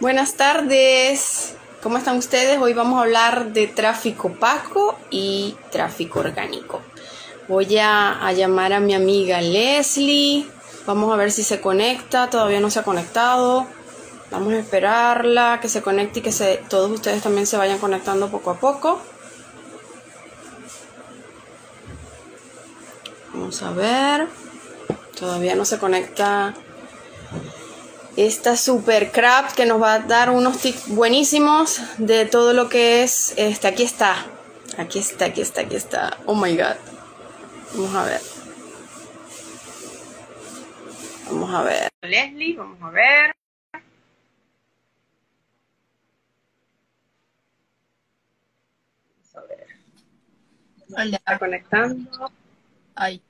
Buenas tardes. ¿Cómo están ustedes? Hoy vamos a hablar de tráfico pago y tráfico orgánico. Voy a, a, llamar a mi amiga Leslie. Vamos a ver si se conecta. Todavía no se ha conectado. Vamos a esperarla que se conecte y que se, todos ustedes también se vayan conectando poco a poco. Vamos a ver. Todavía no se conecta esta super crap que nos va a dar unos tips buenísimos de todo lo que es este aquí está. Aquí está aquí está aquí está. Oh my god. Vamos a ver. Vamos a ver. Leslie vamos a ver. Vamos a ver. Hola. está conectando. Ay.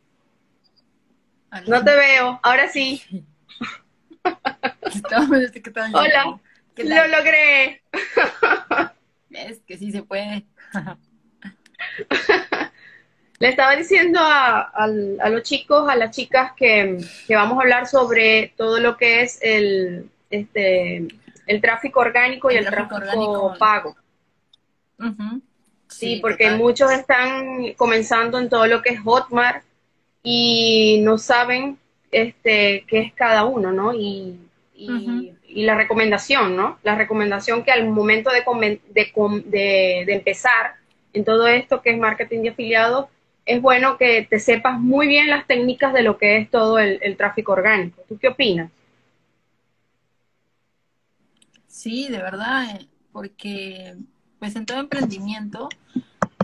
no te veo. Ahora sí Hola, lo logré. Es que sí se puede. Le estaba diciendo a, a, a, los chicos, a las chicas, que, que, vamos a hablar sobre todo lo que es el, este, el tráfico orgánico y el, el tráfico, pago. Uh -huh. Sí, sí, porque total. muchos están comenzando en todo lo que es Hotmart y no saben este, qué es cada uno, ¿no? Y, y, uh -huh. y, la recomendación, ¿no? La recomendación que al momento de, de, de, de, empezar en todo esto que es marketing de afiliados, es bueno que te sepas muy bien las técnicas de lo que es todo el, el tráfico orgánico. ¿Tú qué opinas? Sí, de verdad, porque pues en todo emprendimiento,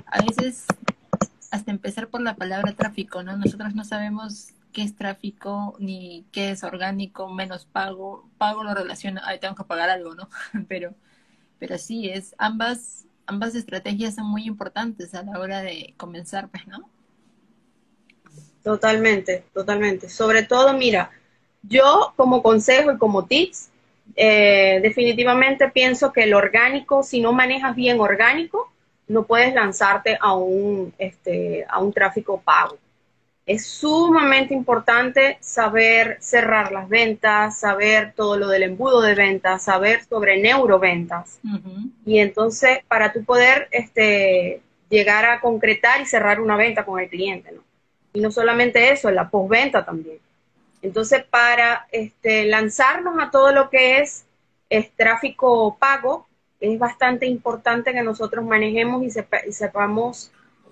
a veces hasta empezar por la palabra tráfico, ¿no? Nosotros no sabemos qué es tráfico, ni qué es orgánico, menos pago. Pago lo relaciona, ahí tengo que pagar algo, ¿no? pero, pero sí, es ambas, ambas estrategias son muy importantes a la hora de comenzar, pues, ¿no? Totalmente, totalmente. Sobre todo, mira, yo como consejo y como tips, eh, definitivamente pienso que el orgánico, si no manejas bien orgánico, no puedes lanzarte a un, este, a un tráfico pago es sumamente importante saber cerrar las ventas, saber todo lo del embudo de ventas, saber sobre neuroventas. Uh -huh. Y entonces, para tú poder este, llegar a concretar y cerrar una venta con el cliente, ¿no? Y no solamente eso, la postventa también. Entonces, para este, lanzarnos a todo lo que es, es tráfico pago, es bastante importante que nosotros manejemos y, sepa, y sepamos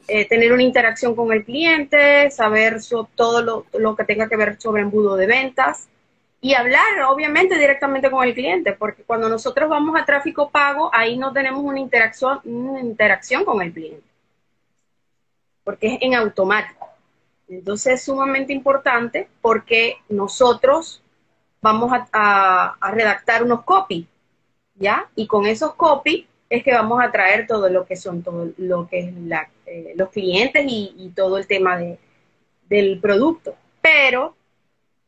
eh, tener una interacción con el cliente, saber todo lo, que tenga que ver sobre embudo de ventas y hablar obviamente directamente con el cliente, porque cuando nosotros vamos a tráfico pago, ahí no tenemos una interacción, una interacción con el cliente, porque es en automático. Entonces es sumamente importante porque nosotros vamos a, a, redactar unos copy, ¿ya? Y con esos copy es que vamos a traer todo lo que son todo lo que es la, eh, los clientes y, todo el tema de, del producto. Pero,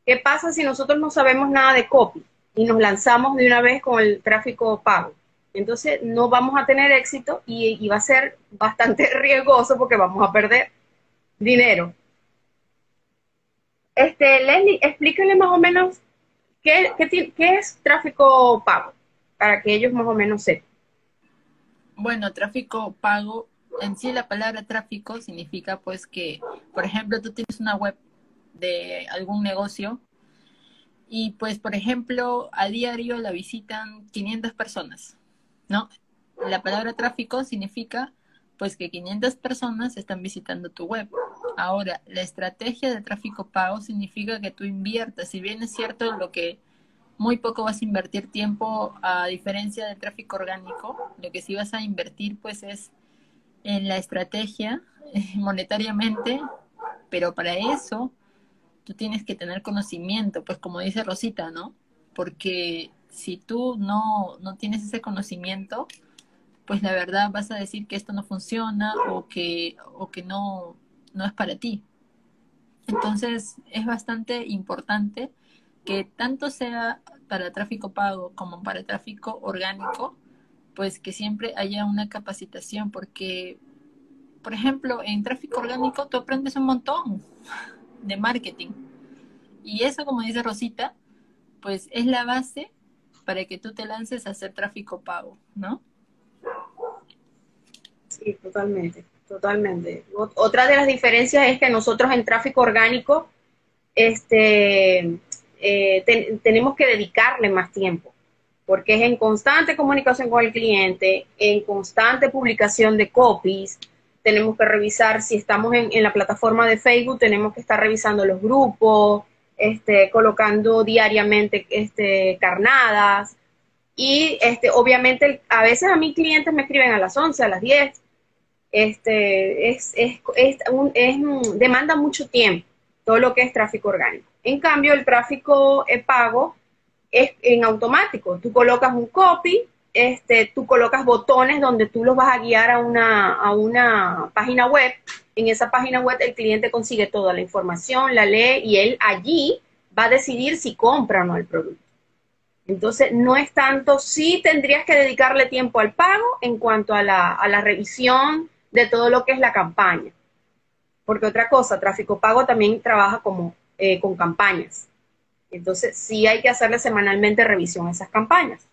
¿qué pasa si nosotros no sabemos nada de copy y nos lanzamos de una vez con el tráfico pago? Entonces no vamos a tener éxito y, y va a ser bastante riesgoso porque vamos a perder dinero. Este, Leslie, explíquenle más o menos qué, qué, qué es tráfico pago, para que ellos más o menos sepan. Bueno, tráfico pago, en sí la palabra tráfico significa pues que, por ejemplo, tú tienes una web de algún negocio y pues, por ejemplo, a diario la visitan 500 personas, ¿no? La palabra tráfico significa pues que 500 personas están visitando tu web. Ahora, la estrategia de tráfico pago significa que tú inviertas, si bien es cierto lo que muy poco vas a invertir tiempo a diferencia del tráfico orgánico. Lo que sí vas a invertir pues es en la estrategia monetariamente, pero para eso tú tienes que tener conocimiento, pues como dice Rosita, ¿no? Porque si tú no, no tienes ese conocimiento, pues la verdad vas a decir que esto no funciona o que, o que no, no es para ti. Entonces es bastante importante que tanto sea para tráfico pago como para tráfico orgánico, pues que siempre haya una capacitación, porque, por ejemplo, en tráfico orgánico tú aprendes un montón de marketing. Y eso, como dice Rosita, pues es la base para que tú te lances a hacer tráfico pago, ¿no? Sí, totalmente, totalmente. Otra de las diferencias es que nosotros en tráfico orgánico este, eh, tenemos que dedicarle más tiempo, porque es en constante comunicación con el cliente, en constante publicación de copies, tenemos que revisar si estamos en, la plataforma de Facebook, tenemos que estar revisando los grupos, este, colocando diariamente este, carnadas. Y este, obviamente a veces a mis clientes me escriben a las 11, a las 10. Este, es, es, demanda mucho tiempo todo lo que es tráfico orgánico. En cambio, el tráfico eh, pago es en automático. Tú colocas un copy, este, tú colocas botones donde tú los vas a guiar a una, a una página web. En esa página web el cliente consigue toda la información, la lee y él allí va a decidir si compra o no el producto. Entonces, no es tanto, sí tendrías que dedicarle tiempo al pago en cuanto a la, a la revisión de todo lo que es la campaña. Porque otra cosa, tráfico pago también trabaja como, eh, con campañas. Entonces, sí hay que hacerle semanalmente revisión a esas campañas.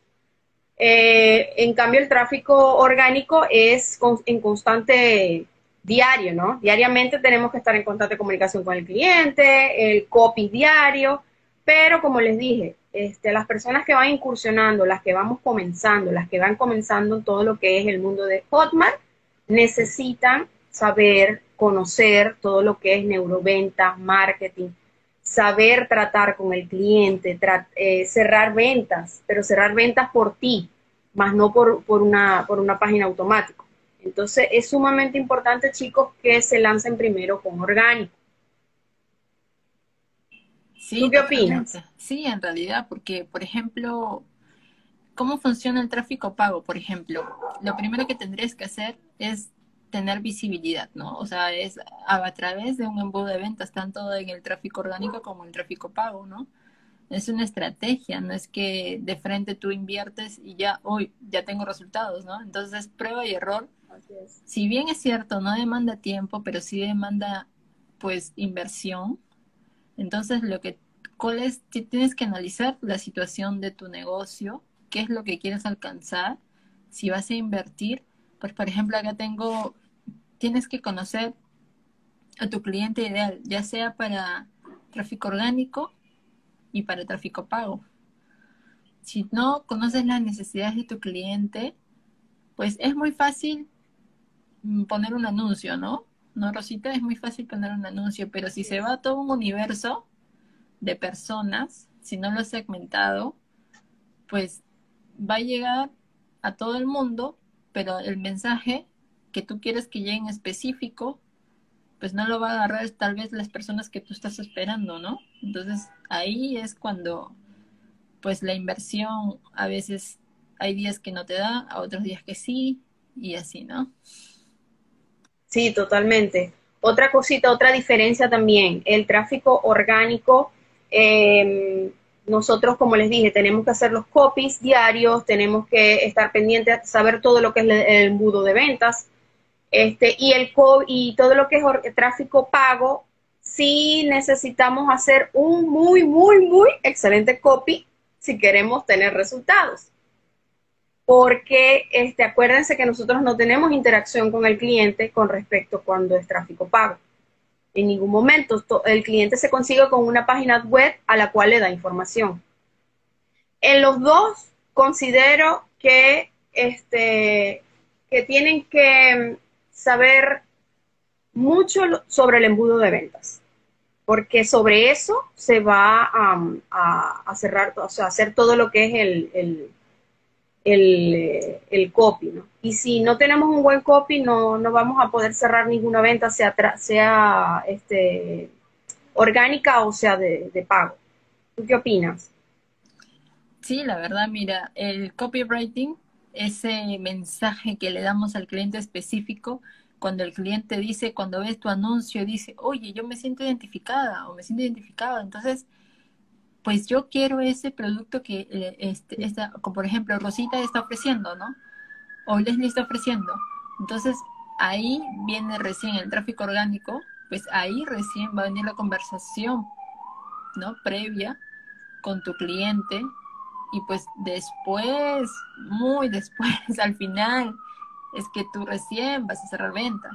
Eh, en cambio, el tráfico orgánico es en constante diario, ¿no? Diariamente tenemos que estar en constante comunicación con el cliente, el copy diario, pero como les dije, este, las personas que van incursionando, las que vamos comenzando, las que van comenzando todo lo que es el mundo de Hotmart, necesitan saber, conocer todo lo que es neuroventa, marketing, saber tratar con el cliente, eh, cerrar ventas, pero cerrar ventas por ti, más no por, por, una, por una página automática. Entonces es sumamente importante, chicos, que se lancen primero con orgánico. Sí, ¿Tú qué opinas? Sí, en realidad, porque, por ejemplo, ¿cómo funciona el tráfico pago? Por ejemplo, lo primero que tendrías que hacer es tener visibilidad, ¿no? O sea, es a, través de un embudo de ventas, tanto en el tráfico orgánico como en el tráfico pago, ¿no? Es una estrategia, no es que de frente tú inviertes y ya, hoy ya tengo resultados, ¿no? Entonces, prueba y error. Si bien es cierto, no demanda tiempo, pero sí demanda, pues, inversión. Entonces, lo que, ¿cuál es? Tienes que analizar la situación de tu negocio, qué es lo que quieres alcanzar, si vas a invertir. Pues, por ejemplo, acá tengo tienes que conocer a tu cliente ideal, ya sea para tráfico orgánico y para tráfico pago. Si no conoces las necesidades de tu cliente, pues es muy fácil mm, poner un anuncio, ¿no? No, Rosita, es muy fácil poner un anuncio, pero si se va a todo un universo de personas, si no lo has segmentado, pues va a llegar a todo el mundo, pero el mensaje que tú quieres que llegue en específico, pues no lo va a agarrar tal vez las personas que tú estás esperando, ¿no? Entonces ahí es cuando pues la inversión a veces hay días que no te da, a otros días que sí, y así, ¿no? Sí, totalmente. Otra cosita, otra diferencia también, el tráfico orgánico, em, nosotros, como les dije, tenemos que hacer los copies diarios, tenemos que estar pendientes, saber todo lo que es el embudo de ventas, este, y, el y todo lo que es tráfico pago, sí necesitamos hacer un muy, muy, muy excelente copy si queremos tener resultados. Porque este, acuérdense que nosotros no tenemos interacción con el cliente con respecto cuando es tráfico pago. En ningún momento el cliente se consigue con una página web a la cual le da información. En los dos considero que, este, que tienen que saber mucho sobre el embudo de ventas, porque sobre eso se va a, cerrar, o sea, hacer todo lo que es el, el, el, copy, ¿no? Y si no tenemos un buen copy, no, no vamos a poder cerrar ninguna venta, sea, sea este, orgánica o sea de, de pago. ¿Tú qué opinas? Sí, la verdad, mira, el copywriting ese mensaje que le damos al cliente específico cuando el cliente dice, cuando ves tu anuncio, dice, oye, yo me siento identificada o me siento identificado, entonces, pues yo quiero ese producto que, eh, este, como por ejemplo, Rosita está ofreciendo, ¿no? O Leslie está ofreciendo. Entonces, ahí viene recién el tráfico orgánico, pues ahí recién va a venir la conversación, ¿no? Previa con tu cliente Y pues después, muy después, al final, es que tú recién vas a cerrar venta.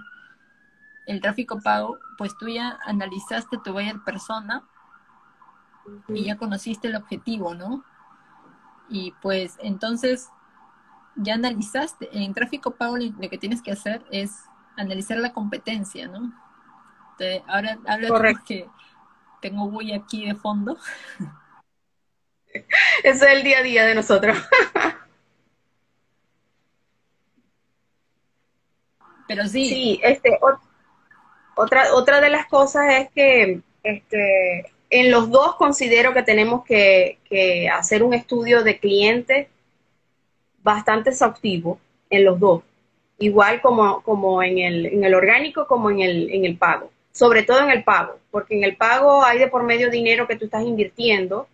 El tráfico pago, pues tú ya analizaste tu buyer persona y ya conociste el objetivo, ¿no? Y pues entonces ya analizaste, en tráfico pago lo que tienes que hacer es analizar la competencia, ¿no? ahora habla que tengo bulla aquí de fondo. Eso es el día a día de nosotros. Pero sí. Sí, este, otra, otra de las cosas es que este, en los dos considero que tenemos que, hacer un estudio de cliente bastante exhaustivo en los dos, igual como, como en, el, en el orgánico como en el, en el pago, sobre todo en el pago, porque en el pago hay de por medio dinero que tú estás invirtiendo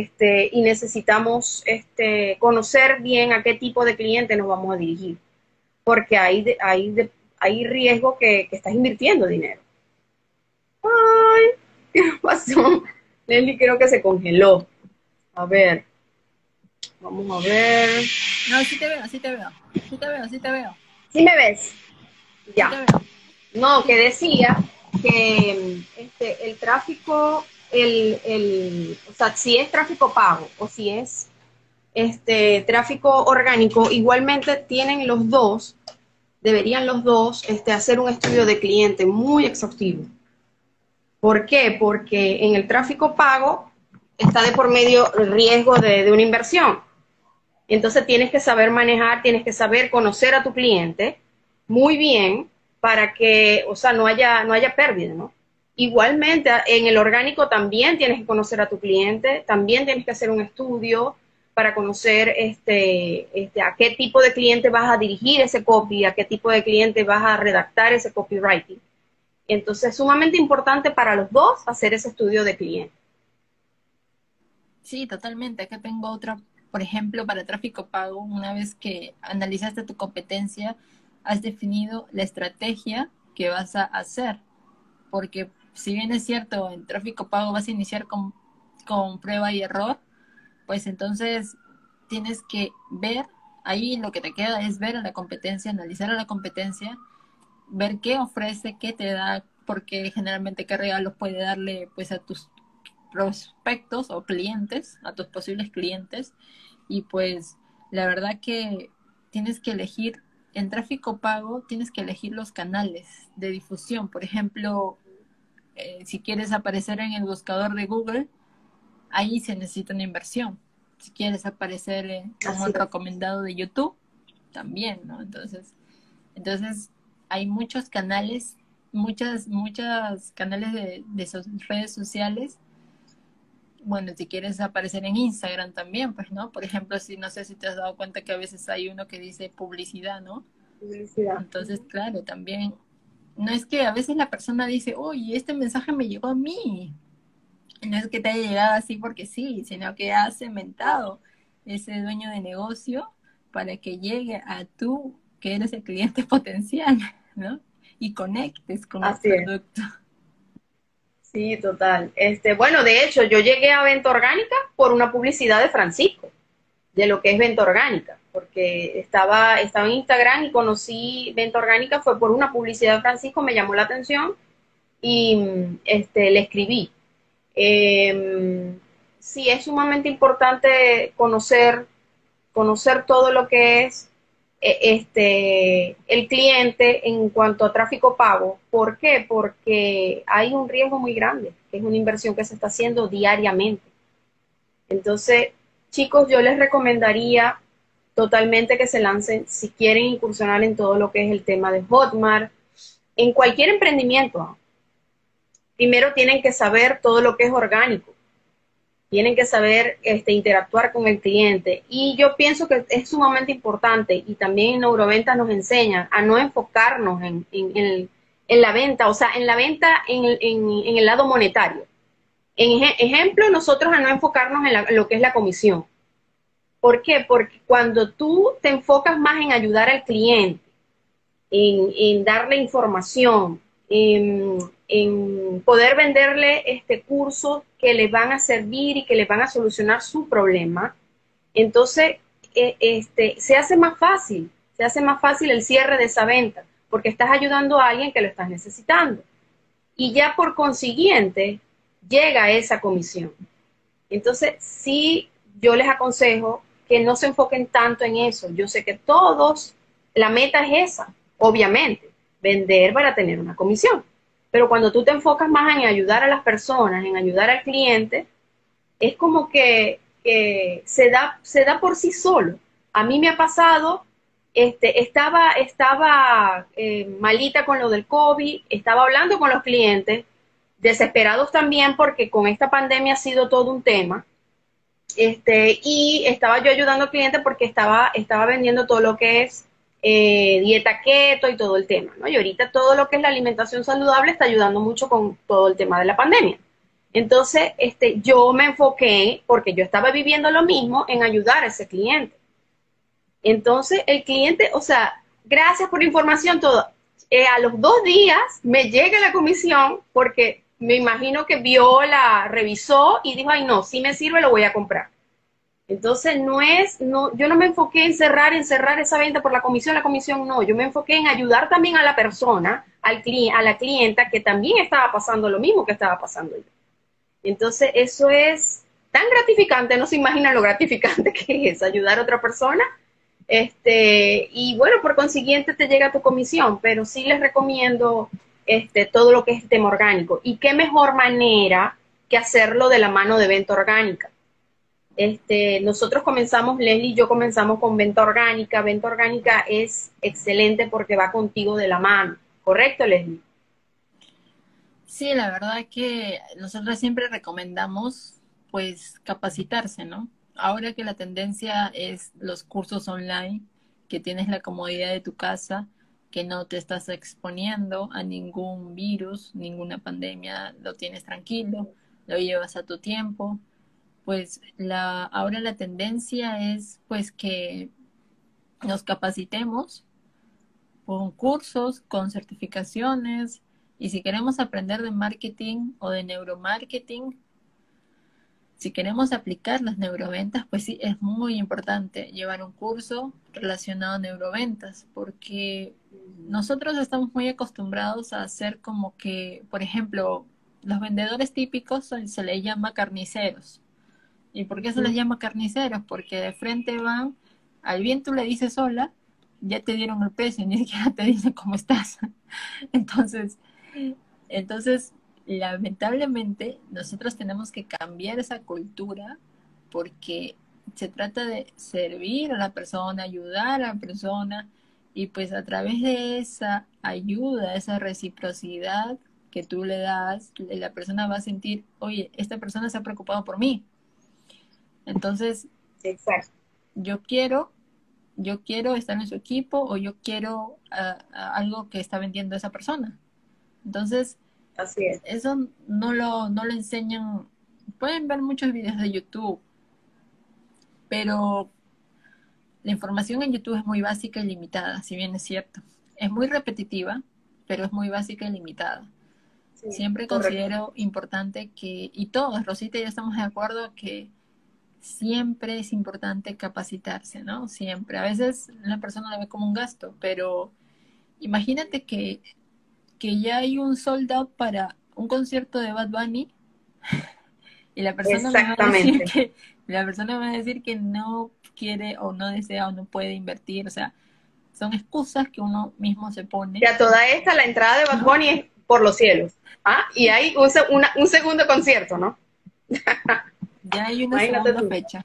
este, y necesitamos este, conocer bien a qué tipo de cliente nos vamos a dirigir, porque hay, hay, hay riesgo que, que estás invirtiendo dinero. Ay, ¿Qué pasó? Nelly creo que se congeló. A ver. Vamos a ver. No, sí te veo, sí te veo. Sí te veo, sí te veo. ¿Sí me ves? Ya. No, que decía que este, el tráfico, el, el, o sea, si es tráfico pago o si es este tráfico orgánico, igualmente tienen los dos, deberían los dos este, hacer un estudio de cliente muy exhaustivo. ¿Por qué? Porque en el tráfico pago está de por medio el riesgo de, una inversión. Entonces tienes que saber manejar, tienes que saber conocer a tu cliente muy bien para que, o sea, no haya, no haya pérdida, ¿no? Igualmente, en el orgánico también tienes que conocer a tu cliente, también tienes que hacer un estudio para conocer este, este, a qué tipo de cliente vas a dirigir ese copy, a qué tipo de cliente vas a redactar ese copywriting. Entonces es sumamente importante para los dos hacer ese estudio de cliente. Sí, totalmente. Acá tengo otra, por ejemplo, para tráfico pago, una vez que analizaste tu competencia, has definido la estrategia que vas a hacer. Porque si bien es cierto, en tráfico pago vas a iniciar con, con prueba y error, pues entonces tienes que ver, ahí lo que te queda es ver a la competencia, analizar a la competencia ver qué ofrece, qué te da, porque generalmente qué regalos puede darle pues a tus prospectos o clientes, a tus posibles clientes. Y pues la verdad que tienes que elegir, en tráfico pago tienes que elegir los canales de difusión. Por ejemplo, eh, si quieres aparecer en el buscador de Google, ahí se necesita una inversión. Si quieres aparecer como el recomendado de YouTube, también, ¿no? Entonces, entonces hay muchos canales, muchas, muchas canales de, redes sociales. Bueno, si quieres aparecer en Instagram también, pues, ¿no? Por ejemplo, si no sé si te has dado cuenta que a veces hay uno que dice publicidad, ¿no? Publicidad. Entonces, claro, también, no es que a veces la persona dice, oye, este mensaje me llegó a mí. No es que te haya llegado así porque sí, sino que has cementado ese dueño de negocio para que llegue a tú, que eres el cliente potencial. ¿no? Y conectes con el producto. Sí, total. Este, bueno, de hecho, yo llegué a Venta Orgánica por una publicidad de Francisco, de lo que es Venta Orgánica, porque estaba, estaba en Instagram y conocí Venta Orgánica, fue por una publicidad de Francisco, me llamó la atención y este, le escribí. Em, sí, es sumamente importante conocer, conocer todo lo que es e, este, el cliente en cuanto a tráfico pago. ¿Por qué? Porque hay un riesgo muy grande, que es una inversión que se está haciendo diariamente. Entonces, chicos, yo les recomendaría totalmente que se lancen si quieren incursionar en todo lo que es el tema de Hotmart, en cualquier emprendimiento. Primero tienen que saber todo lo que es orgánico tienen que saber este, interactuar con el cliente. Y yo pienso que es sumamente importante y también en Neuroventa nos enseñan a no enfocarnos en, la venta, o sea, en la venta en, el lado monetario. En ejemplo, nosotros a no enfocarnos en, lo que es la comisión. ¿Por qué? Porque cuando tú te enfocas más en ayudar al cliente, en, darle información, en, poder venderle este curso que le van a servir y que le van a solucionar su problema, Entonces, eh, este, se hace más fácil, se hace más fácil el cierre de esa venta, porque estás ayudando a alguien que lo estás necesitando. Y ya por consiguiente, llega esa comisión. Entonces, sí, yo les aconsejo que no se enfoquen tanto en eso. Yo sé que todos, la meta es esa, obviamente, vender para tener una comisión. Pero cuando tú te enfocas más en ayudar a las personas, en ayudar al cliente, es como que, se, da, se da por sí solo. A mí me ha pasado, este, estaba, estaba eh, malita con lo del COVID, estaba hablando con los clientes, desesperados también porque con esta pandemia ha sido todo un tema. Este, y estaba yo ayudando al cliente porque estaba, estaba vendiendo todo lo que es eh, dieta keto y todo el tema, ¿no? Y ahorita todo lo que es la alimentación saludable está ayudando mucho con todo el tema de la pandemia. Entonces, este, yo me enfoqué, porque yo estaba viviendo lo mismo, en ayudar a ese cliente. Entonces, el cliente, o sea, gracias por la información, todo. Eh, a los dos días me llega la comisión porque me imagino que vio, la revisó y dijo, ay no, si me sirve, lo voy a comprar. Entonces, no es, no, yo no me enfoqué en cerrar, en cerrar esa venta por la comisión, la comisión no, yo me enfoqué en ayudar también a la persona, al a la clienta que también estaba pasando lo mismo que estaba pasando yo. Entonces, eso es tan gratificante, no se imaginan lo gratificante que es ayudar a otra persona. Este, y bueno, por consiguiente te llega tu comisión, pero sí les recomiendo este, todo lo que es tema orgánico. Y qué mejor manera que hacerlo de la mano de venta orgánica. Este, nosotros comenzamos, Leslie y yo comenzamos con venta orgánica. Venta orgánica es excelente porque va contigo de la mano. ¿Correcto, Leslie? Sí, la verdad que nosotros siempre recomendamos pues capacitarse, ¿no? Ahora que la tendencia es los cursos online, que tienes la comodidad de tu casa, que no te estás exponiendo a ningún virus, ninguna pandemia, lo tienes tranquilo, lo llevas a tu tiempo, pues la, ahora la tendencia es pues que nos capacitemos con cursos, con certificaciones, y si queremos aprender de marketing o de neuromarketing, si queremos aplicar las neuroventas, pues sí, es muy importante llevar un curso relacionado a neuroventas, porque nosotros estamos muy acostumbrados a hacer como que, por ejemplo, los vendedores típicos se les llama carniceros. ¿Y por qué se les llama carniceros? Porque de frente van, al bien tú le dices hola, ya te dieron el precio, ni siquiera te dicen cómo estás. Entonces, entonces, lamentablemente, nosotros tenemos que cambiar esa cultura porque se trata de servir a la persona, ayudar a la persona, y pues a través de esa ayuda, esa reciprocidad que tú le das, la persona va a sentir, oye, esta persona se ha preocupado por mí, entonces, yo quiero, yo quiero estar en su equipo o yo quiero ah, ah, algo que está vendiendo esa persona. Entonces, Así es. eso no lo, no lo enseñan. Pueden ver muchos videos de YouTube, pero la información en YouTube es muy básica y limitada, si bien es cierto. Es muy repetitiva, pero es muy básica y limitada. Siempre considero importante que, y todos, Rosita ya estamos de acuerdo que siempre es importante capacitarse, ¿no? Siempre. A veces la persona lo ve como un gasto, pero imagínate que, que ya hay un sold para un concierto de Bad Bunny y la persona va a decir que la persona va a decir que no quiere o no desea o no puede invertir, o sea, son excusas que uno mismo se pone. Y a toda esta la entrada de Bad Bunny es por los cielos, ¿ah? Y hay un, un segundo concierto, ¿no? Ya hay una segunda fecha.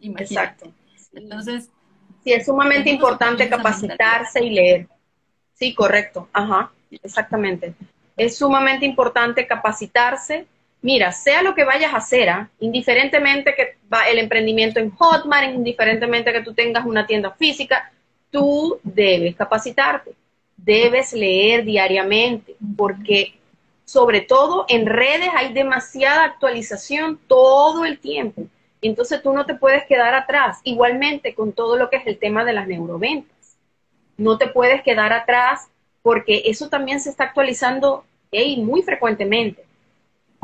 Exacto. Entonces. Sí, es sumamente importante capacitarse y leer. Sí, correcto. Ajá, exactamente. Es sumamente importante capacitarse. Mira, sea lo que vayas a hacer, ¿ah? indiferentemente que va el emprendimiento en Hotmart, indiferentemente que tú tengas una tienda física, tú debes capacitarte, debes leer diariamente, porque sobre todo en redes hay demasiada actualización todo el tiempo. Entonces tú no te puedes quedar atrás. Igualmente con todo lo que es el tema de las neuroventas. No te puedes quedar atrás porque eso también se está actualizando muy frecuentemente.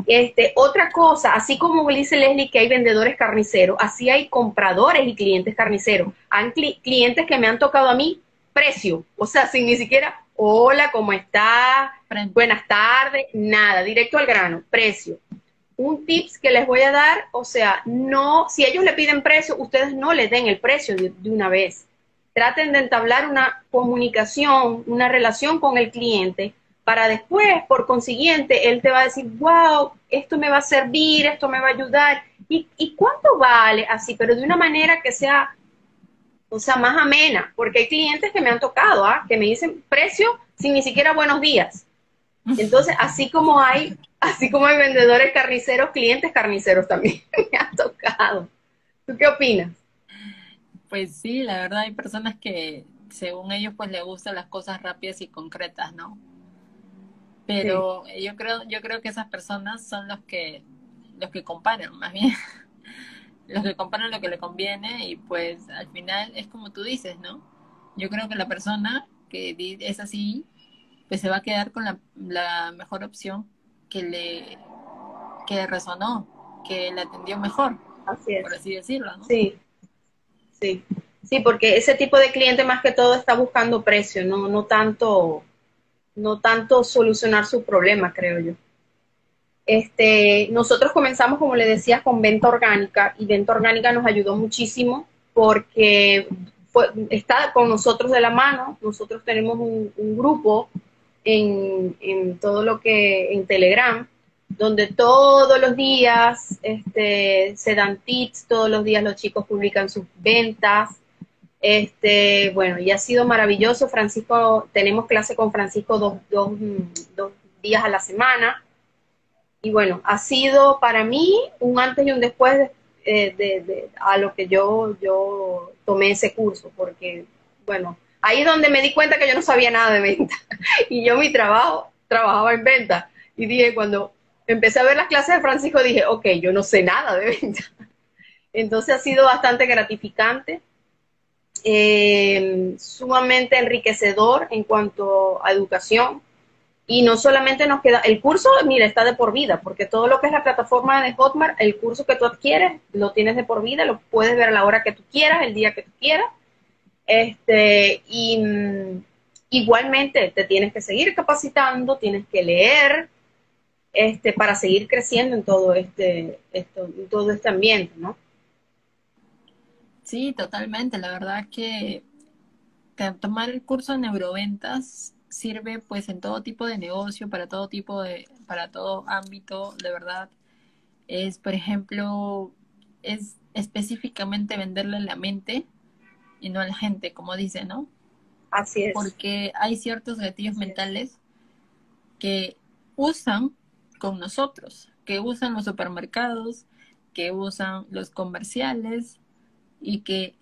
Este, otra cosa, así como dice Leslie que hay vendedores carniceros, así hay compradores y clientes carniceros. Hay clientes que me han tocado a mí precio, o sea, sin ni siquiera, hola, ¿cómo está? Buenas tardes, nada, directo al grano, precio. Un tips que les voy a dar, o sea, no, si ellos le piden precio, ustedes no les den el precio de una vez. Traten de entablar una comunicación, una relación con el cliente para después, por consiguiente, él te va a decir, wow, esto me va a servir, esto me va a ayudar. ¿Y, cuánto vale? Así, pero de una manera que sea, o sea, más amena, porque hay clientes que me han tocado, ¿ah? que me dicen precio sin ni siquiera buenos días. Entonces, así como hay, así como hay vendedores carniceros, clientes carniceros también me han tocado. ¿Tú qué opinas? Pues sí, la verdad hay personas que según ellos pues les gustan las cosas rápidas y concretas, ¿no? Pero yo creo, yo creo que esas personas son los que, los que comparan, más bien. los que comparan lo que le conviene y pues al final es como tú dices, ¿no? Yo creo que la persona que es así, pues se va a quedar con la, mejor opción que le, que resonó, que le atendió mejor, así por así decirlo, ¿no? Sí, sí, sí, porque ese tipo de cliente más que todo está buscando precio, no, no tanto no tanto solucionar su problema, creo yo. Este, nosotros comenzamos, como le decía, con venta orgánica y venta orgánica nos ayudó muchísimo porque está con nosotros de la mano. Nosotros tenemos un, grupo en, todo lo que en Telegram, donde todos los días este, se dan tips, todos los días los chicos publican sus ventas, este, bueno, y ha sido maravilloso. Francisco, tenemos clase con Francisco dos, dos, dos días a la semana. Y bueno, ha sido para mí un antes y un después de, de, a lo que yo, yo tomé ese curso, porque, bueno, ahí es donde me di cuenta que yo no sabía nada de venta. y yo mi trabajo, trabajaba en venta. Y dije, cuando empecé a ver las clases de Francisco, dije, ok, yo no sé nada de venta. Entonces ha sido bastante gratificante eh, sumamente enriquecedor en cuanto a educación. Y no solamente nos queda, el curso, mira, está de por vida, porque todo lo que es la plataforma de Hotmart, el curso que tú adquieres, lo tienes de por vida, lo puedes ver a la hora que tú quieras, el día que tú quieras. Este, y mm, igualmente te tienes que seguir capacitando, tienes que leer, este, para seguir creciendo en todo este, esto, en todo este ambiente, ¿no? Sí, totalmente. La verdad que tomar el curso de neuroventas sirve pues en todo tipo de negocio, para todo tipo de, para todo ámbito, de verdad. Es, por ejemplo, es específicamente venderle la mente y no a la gente, como dice, ¿no? Así es. Porque hay ciertos gatillos mentales que usan con nosotros, que usan los supermercados, que usan los comerciales, y que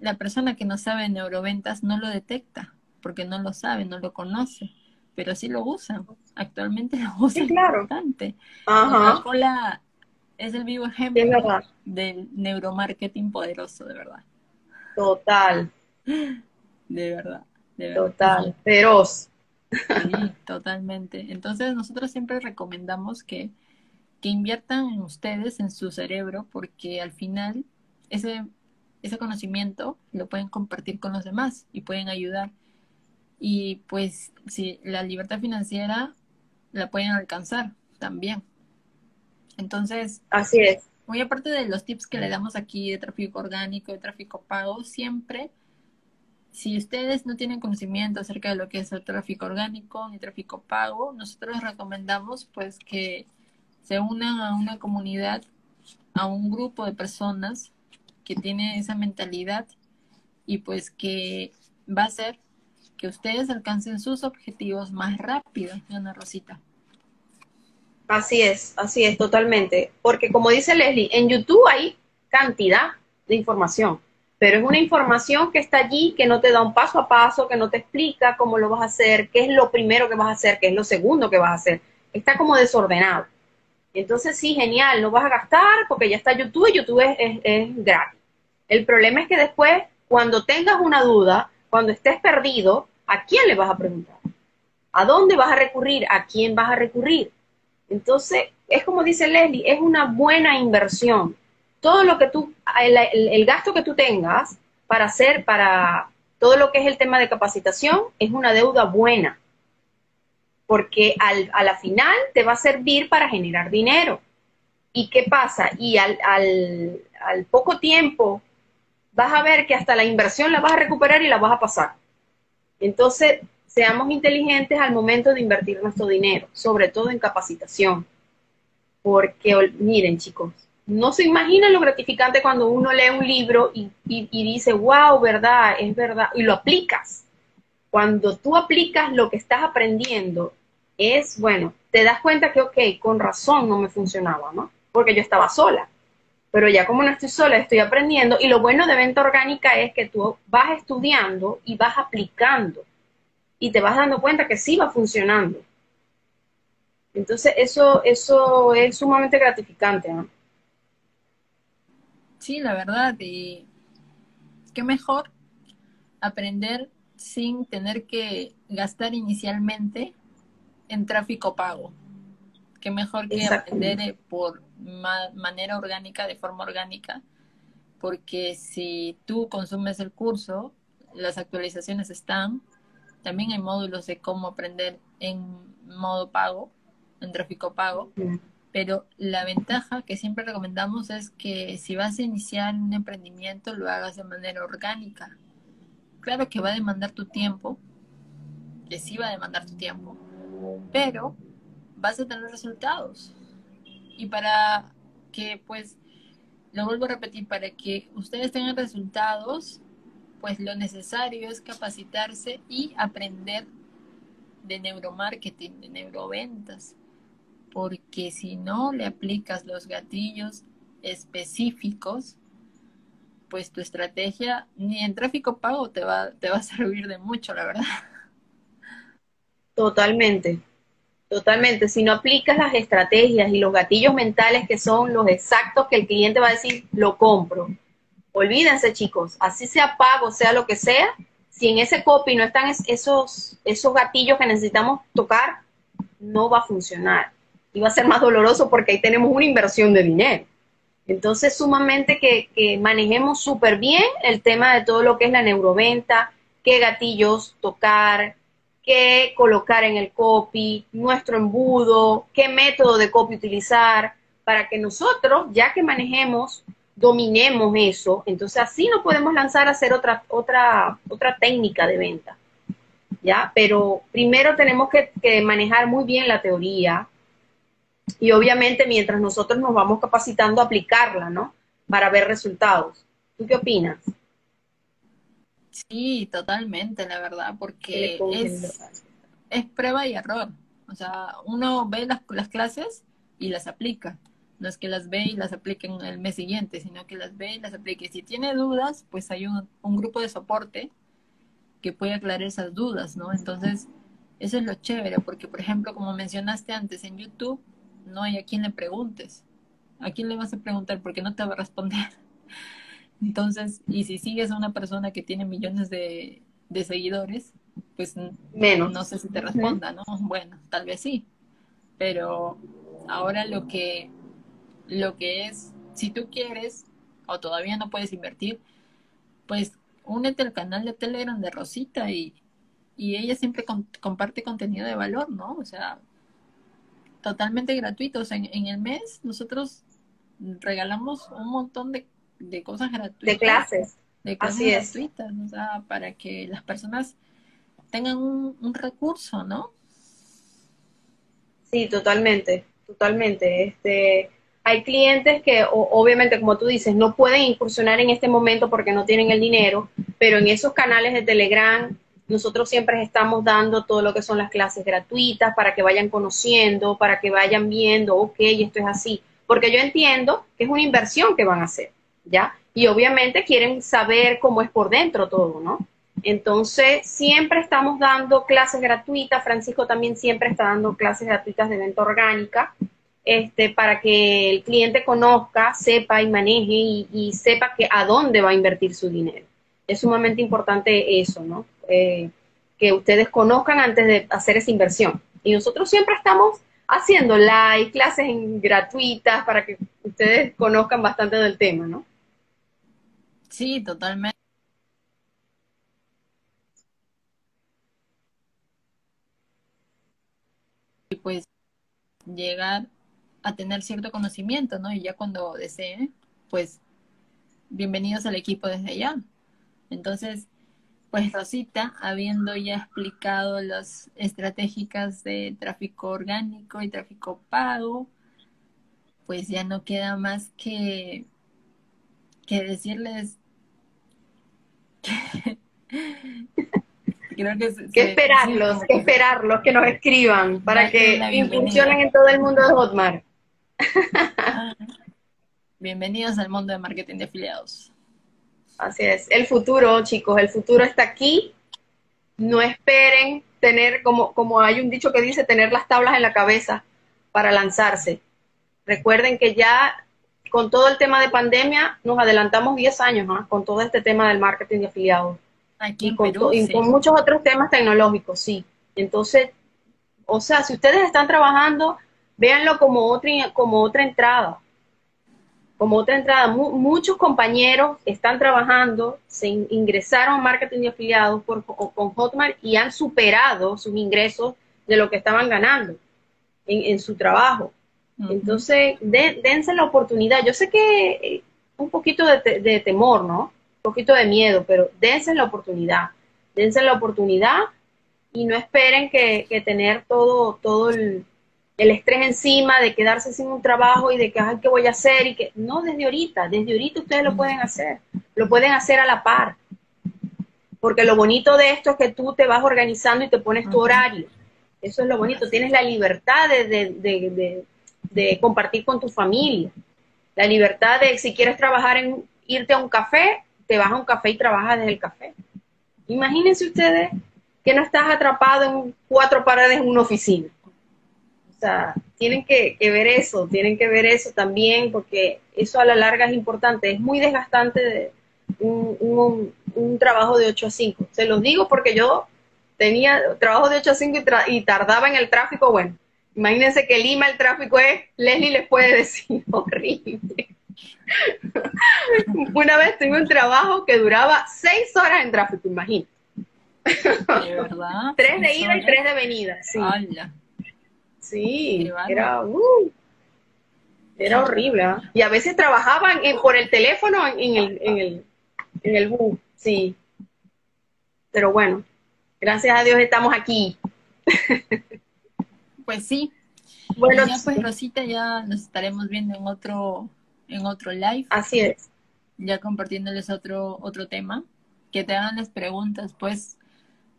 la persona que no sabe neuroventas no lo detecta porque no lo sabe, no lo conoce, pero sí lo usa. Actualmente lo usa bastante. Coca-Cola es el vivo ejemplo del neuromarketing poderoso, de verdad. Total. De verdad. De verdad. Total. Feroz. Sí, totalmente. Entonces nosotros siempre recomendamos que, que inviertan en ustedes, en su cerebro, porque al final ese ese conocimiento lo pueden compartir con los demás y pueden ayudar. Y pues si la libertad financiera la pueden alcanzar también. Entonces, así es. Muy aparte de los tips que le damos aquí de tráfico orgánico, de tráfico pago, siempre, si ustedes no tienen conocimiento acerca de lo que es el tráfico orgánico ni tráfico pago, nosotros recomendamos pues que se unan a una comunidad, a un grupo de personas que tiene esa mentalidad y pues que va a hacer que ustedes alcancen sus objetivos más rápido, Ana Rosita. Así es, así es, totalmente. Porque como dice Leslie, en YouTube hay cantidad de información, pero es una información que está allí, que no te da un paso a paso, que no te explica cómo lo vas a hacer, qué es lo primero que vas a hacer, qué es lo segundo que vas a hacer. Está como desordenado. Entonces, sí, genial, no vas a gastar porque ya está YouTube y YouTube es, es, gratis. El problema es que después, cuando tengas una duda, cuando estés perdido, ¿a quién le vas a preguntar? ¿A dónde vas a recurrir? ¿A quién vas a recurrir? Entonces, es como dice Leslie, es una buena inversión. Todo lo que tú, el, gasto que tú tengas para hacer, para todo lo que es el tema de capacitación, es una deuda buena. Porque al, a la final te va a servir para generar dinero. ¿Y qué pasa? Y al, al, al poco tiempo vas a ver que hasta la inversión la vas a recuperar y la vas a pasar. Entonces, seamos inteligentes al momento de invertir nuestro dinero, sobre todo en capacitación. Porque, miren chicos, no se imagina lo gratificante cuando uno lee un libro y, dice, wow, verdad, es verdad, y lo aplicas. Cuando tú aplicas lo que estás aprendiendo, es, bueno, te das cuenta que, ok, con razón no me funcionaba, ¿no? Porque yo estaba sola. Pero ya como no estoy sola, estoy aprendiendo. Y lo bueno de venta orgánica es que tú vas estudiando y vas aplicando y te vas dando cuenta que sí va funcionando. Entonces, eso, eso es sumamente gratificante, ¿no? Sí, la verdad, y qué mejor aprender sin tener que gastar inicialmente en tráfico pago. Qué mejor que aprender por manera orgánica, de forma orgánica, porque si tú consumes el curso, las actualizaciones están, también hay módulos de cómo aprender en modo pago, en tráfico pago. Pero la ventaja que siempre recomendamos es que si vas a iniciar un emprendimiento, lo hagas de manera orgánica. Claro que va a demandar tu tiempo, que sí va a demandar tu tiempo, pero vas a tener resultados. Y para que, pues, lo vuelvo a repetir, para que ustedes tengan resultados, pues lo necesario es capacitarse y aprender de neuromarketing, de neuroventas, porque si no le aplicas los gatillos específicos, pues tu estrategia ni en tráfico pago te va, te va a servir de mucho, la verdad. Totalmente, totalmente. Si no aplicas las estrategias y los gatillos mentales que son los exactos que el cliente va a decir, lo compro Olvídense, chicos, así sea pago, sea lo que sea, si en ese copy no están esos, esos gatillos que necesitamos tocar, no va a funcionar. Va a ser más doloroso porque ahí tenemos una inversión de dinero. Entonces, sumamente que, que manejemos súper bien el tema de todo lo que es la neuroventa, qué gatillos tocar, qué colocar en el copy, nuestro embudo, qué método de copy utilizar, para que nosotros, ya que manejemos dominemos eso, entonces así no podemos lanzar a hacer otra, otra, otra técnica de venta. ¿Ya? Pero primero tenemos que, manejar muy bien la teoría y obviamente mientras nosotros nos vamos capacitando a aplicarla, ¿no? Para ver resultados. ¿Tú qué opinas? Sí, totalmente, la verdad, porque es, es, prueba y error. O sea, uno ve las, las clases y las aplica. No es que las ve y las aplique en el mes siguiente, sino que las ve y las aplique. Si tiene dudas, pues hay un, grupo de soporte que puede aclarar esas dudas, ¿no? Entonces, eso es lo chévere, porque por ejemplo, como mencionaste antes, en YouTube no hay a quien le preguntes. ¿A quién le vas a preguntar? Porque no te va a responder. Entonces, y si sigues a una persona que tiene millones de, de seguidores, pues Menos. no sé si te responda, ¿no? Bueno, tal vez sí. Pero ahora lo que lo que es, si tú quieres o todavía no puedes invertir, pues únete al canal de Telegram de Rosita y, ella siempre comparte contenido de valor, ¿no? O sea, totalmente gratuito. O sea, en, el mes nosotros regalamos un montón de, cosas gratuitas. De clases. De clases gratuitas, o sea, para que las personas tengan un, un recurso, ¿no? Sí, totalmente, totalmente. Este, hay clientes que obviamente, como tú dices, no pueden incursionar en este momento porque no tienen el dinero, pero en esos canales de Telegram nosotros siempre estamos dando todo lo que son las clases gratuitas para que vayan conociendo, para que vayan viendo, ok, esto es así, porque yo entiendo que es una inversión que van a hacer, ¿ya? Y obviamente quieren saber cómo es por dentro todo, ¿no? Entonces, siempre estamos dando clases gratuitas, Francisco también siempre está dando clases gratuitas de venta orgánica, este, para que el cliente conozca, sepa y maneje y, sepa que a dónde va a invertir su dinero. Es sumamente importante eso, ¿no? Eh, que ustedes conozcan antes de hacer esa inversión. Y nosotros siempre estamos haciendo live, clases gratuitas para que ustedes conozcan bastante del tema, ¿no? Sí, totalmente. Y pues llegar a tener cierto conocimiento, ¿no? Y ya cuando desee, pues bienvenidos al equipo desde allá. Entonces, pues Rosita, habiendo ya explicado las estratégicas de tráfico orgánico y tráfico pago, pues ya no queda más que, que decirles que, creo que, esperarlos, que esperarlos, que nos escriban para que funcionen en todo el mundo de Hotmart. Bienvenidos al mundo de marketing de afiliados. Así es, el futuro, chicos, el futuro está aquí. No esperen tener, como, como hay un dicho que dice, tener las tablas en la cabeza para lanzarse. Recuerden que ya con todo el tema de pandemia nos adelantamos 10 años ¿ah? con todo este tema del marketing de afiliados. Aquí y, con, y con muchos otros temas tecnológicos, sí. Entonces, o sea, si ustedes están trabajando, véanlo como otra, como otra entrada como otra entrada, muchos compañeros están trabajando, se ingresaron a marketing de afiliados por, con Hotmart y han superado sus ingresos de lo que estaban ganando en, su trabajo. Entonces, dense la oportunidad. Yo sé que eh, un poquito de, temor, ¿no? Un poquito de miedo, pero dense la oportunidad. Dense la oportunidad y no esperen que, que tener todo, todo el, el estrés encima de quedarse sin un trabajo y de que, ay, ¿qué voy a hacer? Y que, no, desde ahorita, desde ahorita ustedes lo pueden hacer, lo pueden hacer a la par. Porque lo bonito de esto es que tú te vas organizando y te pones tu horario. Eso es lo bonito, tienes la libertad de, de, de, compartir con tu familia. La libertad de, si quieres trabajar en, irte a un café, te vas a un café y trabajas desde el café. Imagínense ustedes que no estás atrapado en cuatro paredes en una oficina tienen que, ver eso, tienen que ver eso también, porque eso a la larga es importante. Es muy desgastante un, trabajo de 8 a 5. Se los digo porque yo tenía trabajo de 8 a 5 y, tardaba en el tráfico. Bueno, imagínense que Lima el tráfico es, Leslie les puede decir, horrible. Una vez tuve un trabajo que duraba 6 horas en tráfico, imagínate. ¿De verdad? tres de ida y tres de venida, sí. Sí, era, uh, era horrible. ¿ah? Y a veces trabajaban por el teléfono en, el, en, el, en el bus, sí. Pero bueno, gracias a Dios estamos aquí. Pues sí. Bueno, ya pues Rosita, ya nos estaremos viendo en otro, en otro live. Así es. Ya compartiéndoles otro, otro tema. Que te hagan las preguntas, pues,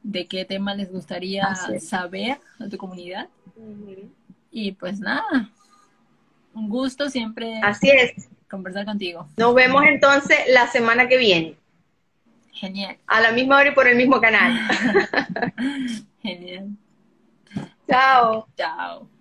de qué tema les gustaría saber a tu comunidad. Y pues nada, un gusto siempre. Así es. Conversar contigo. Nos vemos entonces la semana que viene. Genial. A la misma hora y por el mismo canal. Genial. Chao. Chao.